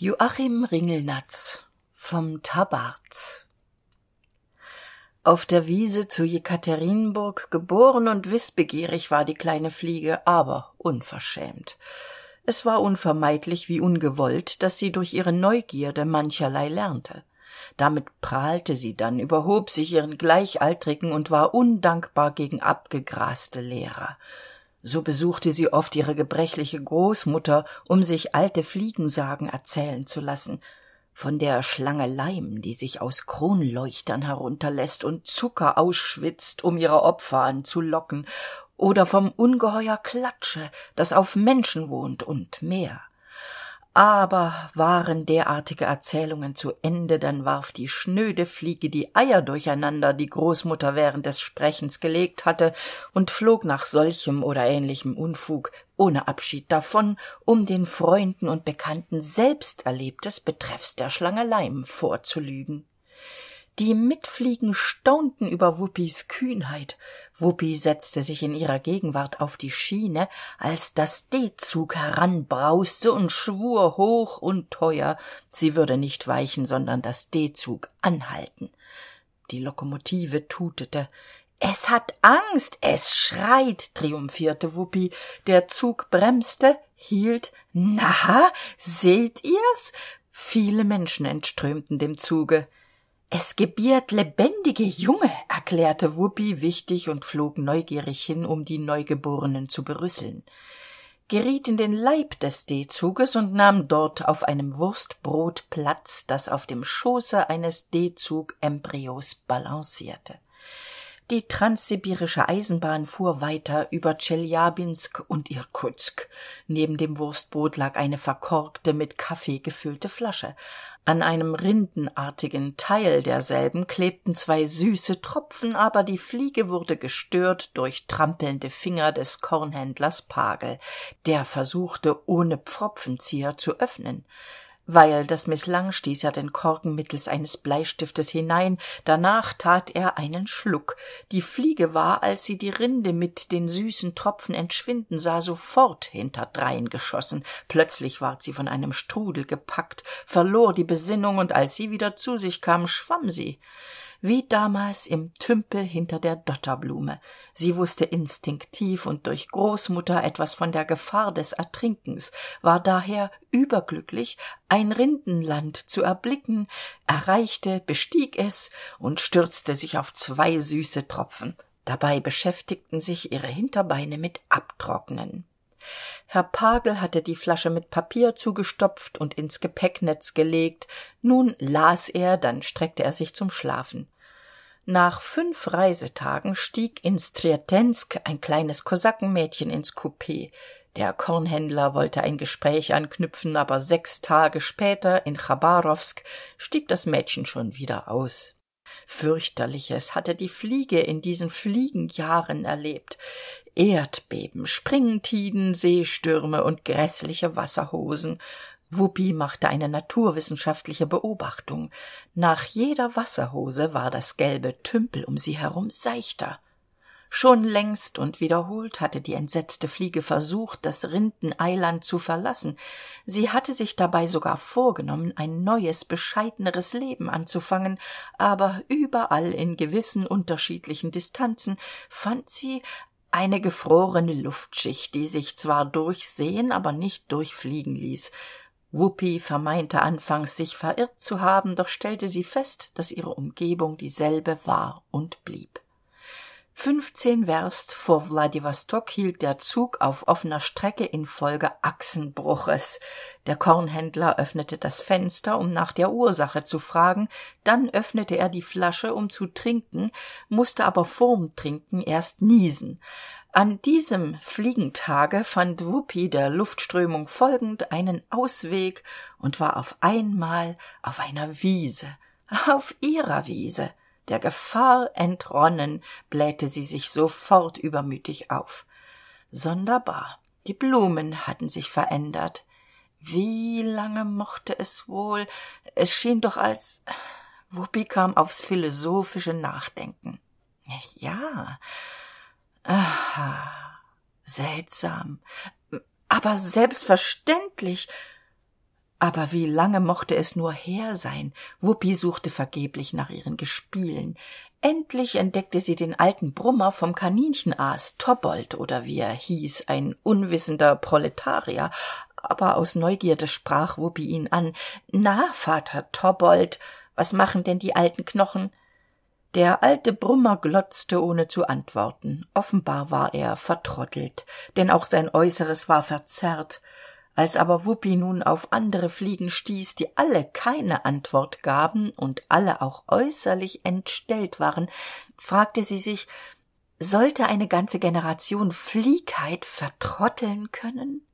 Joachim Ringelnatz vom Tabarz Auf der Wiese zu Jekaterinburg geboren und wißbegierig war die kleine Fliege, aber unverschämt. Es war unvermeidlich wie ungewollt, dass sie durch ihre Neugierde mancherlei lernte. Damit prahlte sie dann, überhob sich ihren Gleichaltrigen und war undankbar gegen abgegraste Lehrer so besuchte sie oft ihre gebrechliche großmutter um sich alte fliegensagen erzählen zu lassen. Von der schlange leim die sich aus kronleuchtern herunterläßt und zucker ausschwitzt um ihre opfer anzulocken. Oder vom ungeheuer klatsche das auf menschen wohnt und mehr aber waren derartige erzählungen zu ende dann warf die schnöde fliege die eier durcheinander die großmutter während des sprechens gelegt hatte und flog nach solchem oder ähnlichem unfug ohne abschied davon um den freunden und bekannten selbst erlebtes betreffs der schlange leim vorzulügen die mitfliegen staunten über wuppis kühnheit. Wuppi setzte sich in ihrer gegenwart auf die schiene als das d-zug heranbrauste und schwur hoch und teuer. Sie würde nicht weichen sondern das d-zug anhalten. Die lokomotive tutete. Es hat angst es schreit triumphierte wuppi. Der zug bremste hielt. Na seht ihr's? Viele menschen entströmten dem zuge es gebiert lebendige junge erklärte wuppi wichtig und flog neugierig hin um die neugeborenen zu berüsseln. Geriet in den leib des d-zuges und nahm dort auf einem wurstbrot platz das auf dem schoße eines d-zug embryos balancierte. Die transsibirische eisenbahn fuhr weiter über tscheljabinsk und irkutsk. Neben dem wurstbrot lag eine verkorkte mit kaffee gefüllte flasche an einem rindenartigen teil derselben klebten zwei süße tropfen aber die fliege wurde gestört durch trampelnde finger des kornhändlers pagel der versuchte ohne pfropfenzieher zu öffnen weil das mißlang stieß er den korken mittels eines bleistiftes hinein. Danach tat er einen schluck. Die fliege war als sie die rinde mit den süßen tropfen entschwinden sah sofort hinterdrein geschossen. Plötzlich ward sie von einem strudel gepackt verlor die besinnung und als sie wieder zu sich kam schwamm sie wie damals im tümpel hinter der dotterblume. Sie wusste instinktiv und durch großmutter etwas von der gefahr des ertrinkens war daher überglücklich ein rindenland zu erblicken erreichte bestieg es und stürzte sich auf zwei süße tropfen. Dabei beschäftigten sich ihre hinterbeine mit abtrocknen herr pagel hatte die flasche mit papier zugestopft und ins gepäcknetz gelegt. Nun las er dann streckte er sich zum schlafen. Nach fünf reisetagen stieg in strjatensk ein kleines kosakenmädchen ins coup der kornhändler wollte ein gespräch anknüpfen aber sechs tage später in chabarowsk stieg das mädchen schon wieder aus. Fürchterliches hatte die fliege in diesen fliegenjahren erlebt erdbeben springtiden seestürme und gräßliche wasserhosen. Wuppi machte eine naturwissenschaftliche beobachtung. Nach jeder wasserhose war das gelbe tümpel um sie herum seichter. Schon längst und wiederholt hatte die entsetzte fliege versucht das rindeneiland zu verlassen. Sie hatte sich dabei sogar vorgenommen ein neues bescheideneres leben anzufangen aber überall in gewissen unterschiedlichen distanzen fand sie eine gefrorene luftschicht die sich zwar durchsehen aber nicht durchfliegen ließ. Wuppi vermeinte anfangs sich verirrt zu haben doch stellte sie fest dass ihre umgebung dieselbe war und blieb fünfzehn werst vor wladiwostok hielt der zug auf offener strecke infolge achsenbruches. Der kornhändler öffnete das fenster um nach der ursache zu fragen. Dann öffnete er die flasche um zu trinken musste aber vorm trinken erst niesen. An diesem fliegentage fand wuppi der luftströmung folgend einen ausweg und war auf einmal auf einer wiese. Auf ihrer wiese der gefahr entronnen blähte sie sich sofort übermütig auf. Sonderbar die blumen hatten sich verändert. Wie lange mochte es wohl? Es schien doch als wuppi kam aufs philosophische nachdenken. Ja? Aha seltsam. Aber selbstverständlich aber wie lange mochte es nur her sein? Wuppi suchte vergeblich nach ihren gespielen. Endlich entdeckte sie den alten brummer vom kaninchenaas tobold oder wie er hieß ein unwissender proletarier. Aber aus neugierde sprach wuppi ihn an. Na vater tobold was machen denn die alten knochen? Der alte brummer glotzte ohne zu antworten. Offenbar war er vertrottelt denn auch sein äußeres war verzerrt als aber wuppi nun auf andere fliegen stieß die alle keine antwort gaben und alle auch äußerlich entstellt waren fragte sie sich sollte eine ganze generation fliegheit vertrotteln können?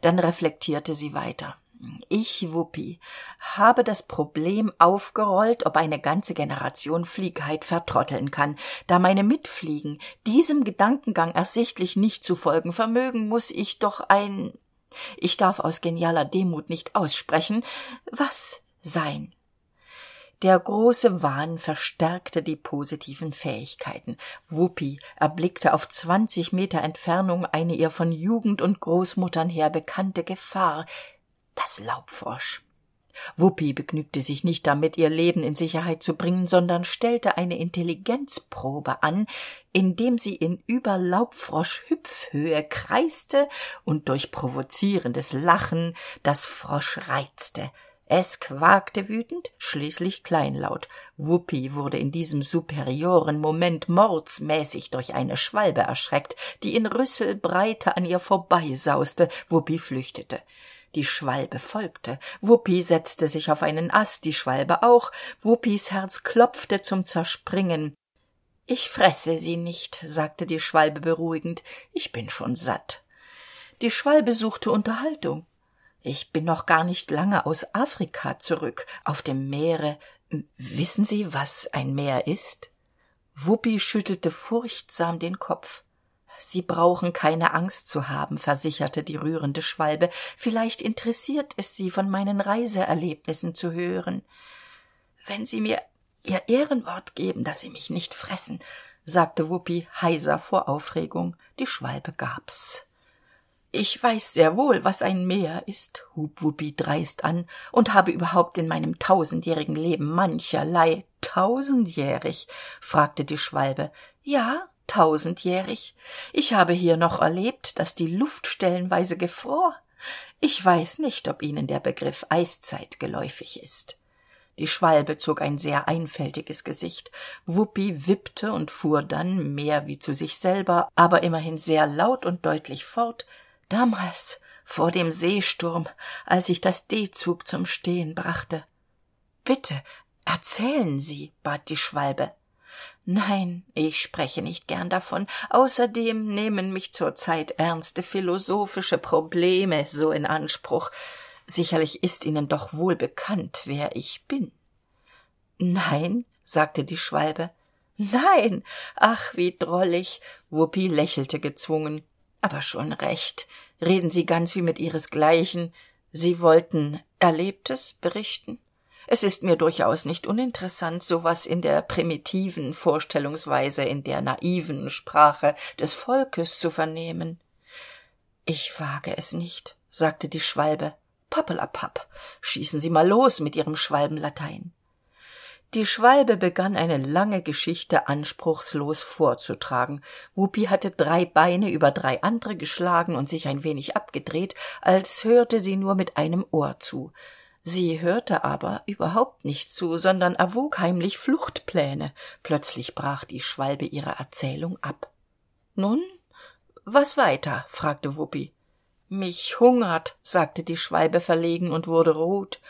Dann reflektierte sie weiter. Ich wuppi habe das problem aufgerollt ob eine ganze generation fliegheit vertrotteln kann da meine mitfliegen diesem gedankengang ersichtlich nicht zu folgen vermögen muss ich doch ein ich darf aus genialer demut nicht aussprechen was sein. Der große wahn verstärkte die positiven fähigkeiten. Wuppi erblickte auf zwanzig meter entfernung eine ihr von jugend und großmuttern her bekannte gefahr das laubfrosch wuppi begnügte sich nicht damit ihr leben in sicherheit zu bringen sondern stellte eine intelligenzprobe an indem sie in überlaubfroschhüpfhöhe kreiste und durch provozierendes lachen das frosch reizte. Es quakte wütend schließlich kleinlaut. Wuppi wurde in diesem superioren moment mordsmäßig durch eine schwalbe erschreckt die in rüsselbreite an ihr vorbeisauste. Wuppi flüchtete die schwalbe folgte. Wuppi setzte sich auf einen ast die schwalbe auch. Wuppis herz klopfte zum zerspringen. Ich fresse sie nicht sagte die schwalbe beruhigend. Ich bin schon satt. Die schwalbe suchte unterhaltung. Ich bin noch gar nicht lange aus afrika zurück auf dem meere. Wissen sie was ein meer ist? Wuppi schüttelte furchtsam den kopf sie brauchen keine angst zu haben versicherte die rührende schwalbe. Vielleicht interessiert es sie von meinen reiseerlebnissen zu hören. Wenn sie mir ihr ehrenwort geben dass sie mich nicht fressen sagte wuppi heiser vor aufregung. Die schwalbe gab's. Ich weiß sehr wohl was ein meer ist hub wuppi dreist an und habe überhaupt in meinem tausendjährigen leben mancherlei tausendjährig fragte die schwalbe. Ja tausendjährig. Ich habe hier noch erlebt dass die luft stellenweise gefror. Ich weiß nicht ob ihnen der begriff eiszeit geläufig ist. Die schwalbe zog ein sehr einfältiges gesicht. Wuppi wippte und fuhr dann mehr wie zu sich selber aber immerhin sehr laut und deutlich fort. Damals vor dem seesturm als ich das d zug zum stehen brachte. Bitte erzählen sie bat die schwalbe nein ich spreche nicht gern davon. Außerdem nehmen mich zurzeit ernste philosophische probleme so in anspruch. Sicherlich ist ihnen doch wohl bekannt wer ich bin. Nein sagte die schwalbe. Nein ach wie drollig. Wuppi lächelte gezwungen. Aber schon recht. Reden sie ganz wie mit ihresgleichen. Sie wollten erlebtes berichten es ist mir durchaus nicht uninteressant so was in der primitiven vorstellungsweise in der naiven sprache des volkes zu vernehmen. Ich wage es nicht sagte die schwalbe. Pappelapapp schießen sie mal los mit ihrem schwalbenlatein. Die schwalbe begann eine lange geschichte anspruchslos vorzutragen. Wuppi hatte drei beine über drei andere geschlagen und sich ein wenig abgedreht als hörte sie nur mit einem ohr zu sie hörte aber überhaupt nicht zu sondern erwog heimlich fluchtpläne. Plötzlich brach die schwalbe ihre erzählung ab. Nun was weiter? fragte wuppi mich hungert sagte die schwalbe verlegen und wurde rot.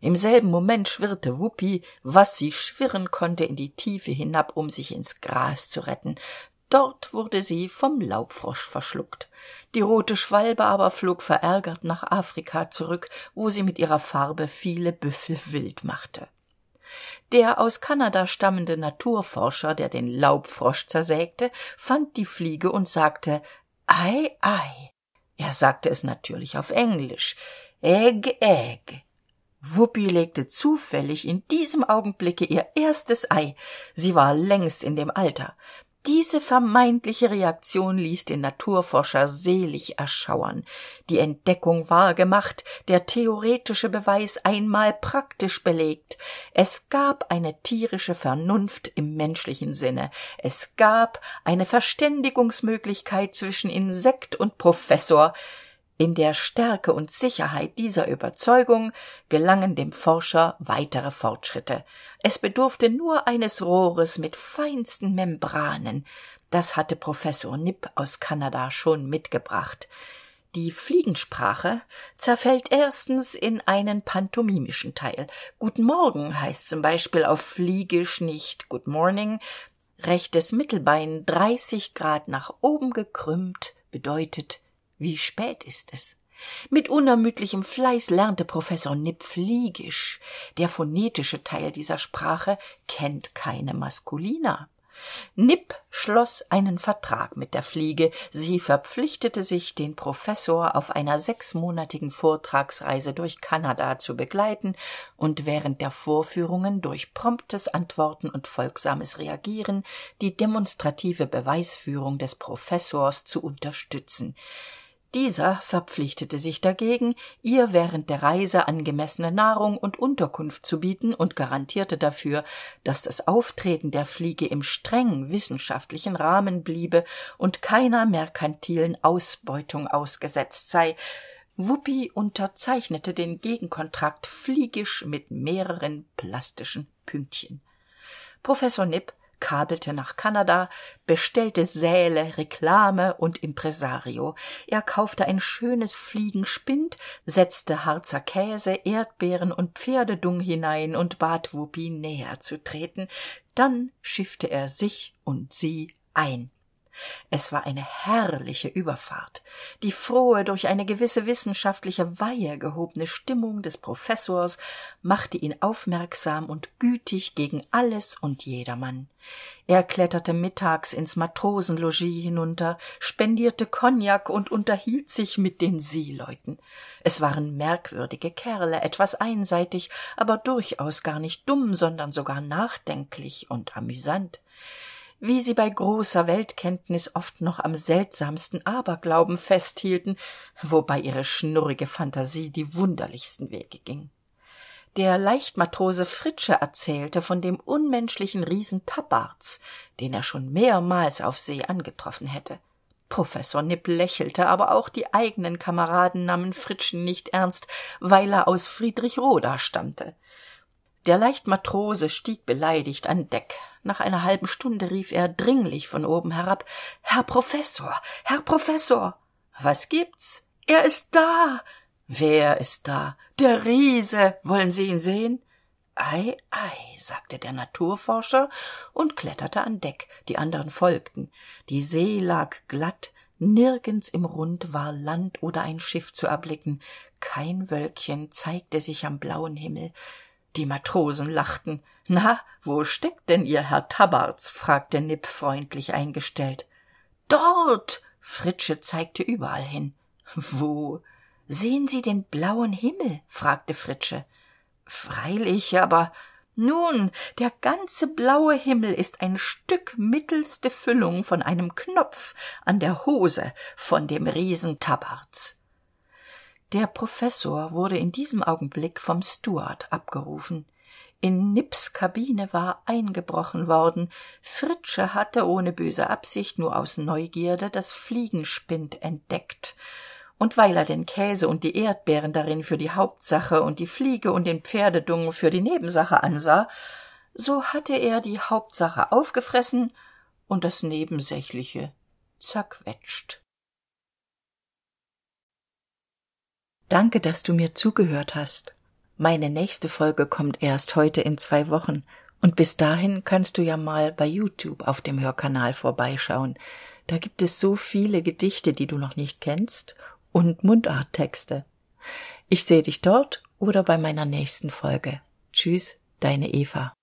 Im selben moment schwirrte wuppi was sie schwirren konnte in die tiefe hinab um sich ins gras zu retten dort wurde sie vom laubfrosch verschluckt. Die rote schwalbe aber flog verärgert nach afrika zurück wo sie mit ihrer farbe viele büffel wild machte. Der aus kanada stammende naturforscher der den laubfrosch zersägte fand die fliege und sagte ei ei. Er sagte es natürlich auf englisch. Egg egg. Wuppi legte zufällig in diesem augenblicke ihr erstes ei. Sie war längst in dem alter diese vermeintliche reaktion ließ den naturforscher selig erschauern. Die entdeckung war gemacht der theoretische beweis einmal praktisch belegt. Es gab eine tierische vernunft im menschlichen sinne. Es gab eine verständigungsmöglichkeit zwischen insekt und professor. In der stärke und sicherheit dieser überzeugung gelangen dem forscher weitere fortschritte es bedurfte nur eines rohres mit feinsten membranen. Das hatte professor nipp aus kanada schon mitgebracht. Die fliegensprache zerfällt erstens in einen pantomimischen teil. Guten morgen heißt zum beispiel auf fliegisch nicht good morning. Rechtes mittelbein dreißig grad nach oben gekrümmt bedeutet wie spät ist es mit unermüdlichem fleiß lernte professor nipp fliegisch der phonetische teil dieser sprache kennt keine maskulina. Nipp schloss einen vertrag mit der fliege. Sie verpflichtete sich den professor auf einer sechsmonatigen vortragsreise durch kanada zu begleiten und während der vorführungen durch promptes antworten und folgsames reagieren die demonstrative beweisführung des professors zu unterstützen dieser verpflichtete sich dagegen ihr während der reise angemessene nahrung und unterkunft zu bieten und garantierte dafür dass das auftreten der fliege im streng wissenschaftlichen rahmen bliebe und keiner merkantilen ausbeutung ausgesetzt sei. Wuppi unterzeichnete den gegenkontrakt fliegisch mit mehreren plastischen pünktchen. Professor nipp kabelte nach kanada bestellte säle reklame und impresario. Er kaufte ein schönes fliegenspind setzte harzer käse erdbeeren und pferdedung hinein und bat wuppi näher zu treten. Dann schiffte er sich und sie ein es war eine herrliche überfahrt die frohe durch eine gewisse wissenschaftliche weihe gehobene stimmung des professors machte ihn aufmerksam und gütig gegen alles und jedermann. Er kletterte mittags ins matrosenlogis hinunter spendierte kognak und unterhielt sich mit den seeleuten. Es waren merkwürdige kerle etwas einseitig aber durchaus gar nicht dumm sondern sogar nachdenklich und amüsant wie sie bei großer weltkenntnis oft noch am seltsamsten aberglauben festhielten wobei ihre schnurrige phantasie die wunderlichsten wege ging. Der leichtmatrose fritsche erzählte von dem unmenschlichen riesen tabbards den er schon mehrmals auf see angetroffen hätte. Professor nipp lächelte aber auch die eigenen kameraden nahmen fritschen nicht ernst weil er aus friedrichroda stammte. Der leichtmatrose stieg beleidigt an deck nach einer halben stunde rief er dringlich von oben herab herr professor herr professor was gibt's? Er ist da. Wer ist da? Der riese. Wollen sie ihn sehen? Ei ei sagte der naturforscher und kletterte an deck. Die anderen folgten. Die see lag glatt. Nirgends im rund war land oder ein schiff zu erblicken. Kein wölkchen zeigte sich am blauen himmel die matrosen lachten. Na wo steckt denn ihr herr tabbards fragte nipp freundlich eingestellt. Dort! Fritsche zeigte überall hin. Wo? Sehen sie den blauen himmel? fragte fritsche. Freilich aber nun der ganze blaue himmel ist ein stück mittelste füllung von einem knopf an der hose von dem riesen der professor wurde in diesem augenblick vom steward abgerufen. In nipps kabine war eingebrochen worden. Fritsche hatte ohne böse absicht nur aus neugierde das fliegenspind entdeckt. Und weil er den käse und die erdbeeren darin für die hauptsache und die fliege und den pferdedung für die nebensache ansah so hatte er die hauptsache aufgefressen und das nebensächliche zerquetscht danke dass du mir zugehört hast. Meine nächste folge kommt erst heute in zwei wochen. Und bis dahin kannst du ja mal bei youtube auf dem hörkanal vorbeischauen. Da gibt es so viele gedichte die du noch nicht kennst und mundarttexte. Ich sehe dich dort oder bei meiner nächsten folge. Tschüss deine eva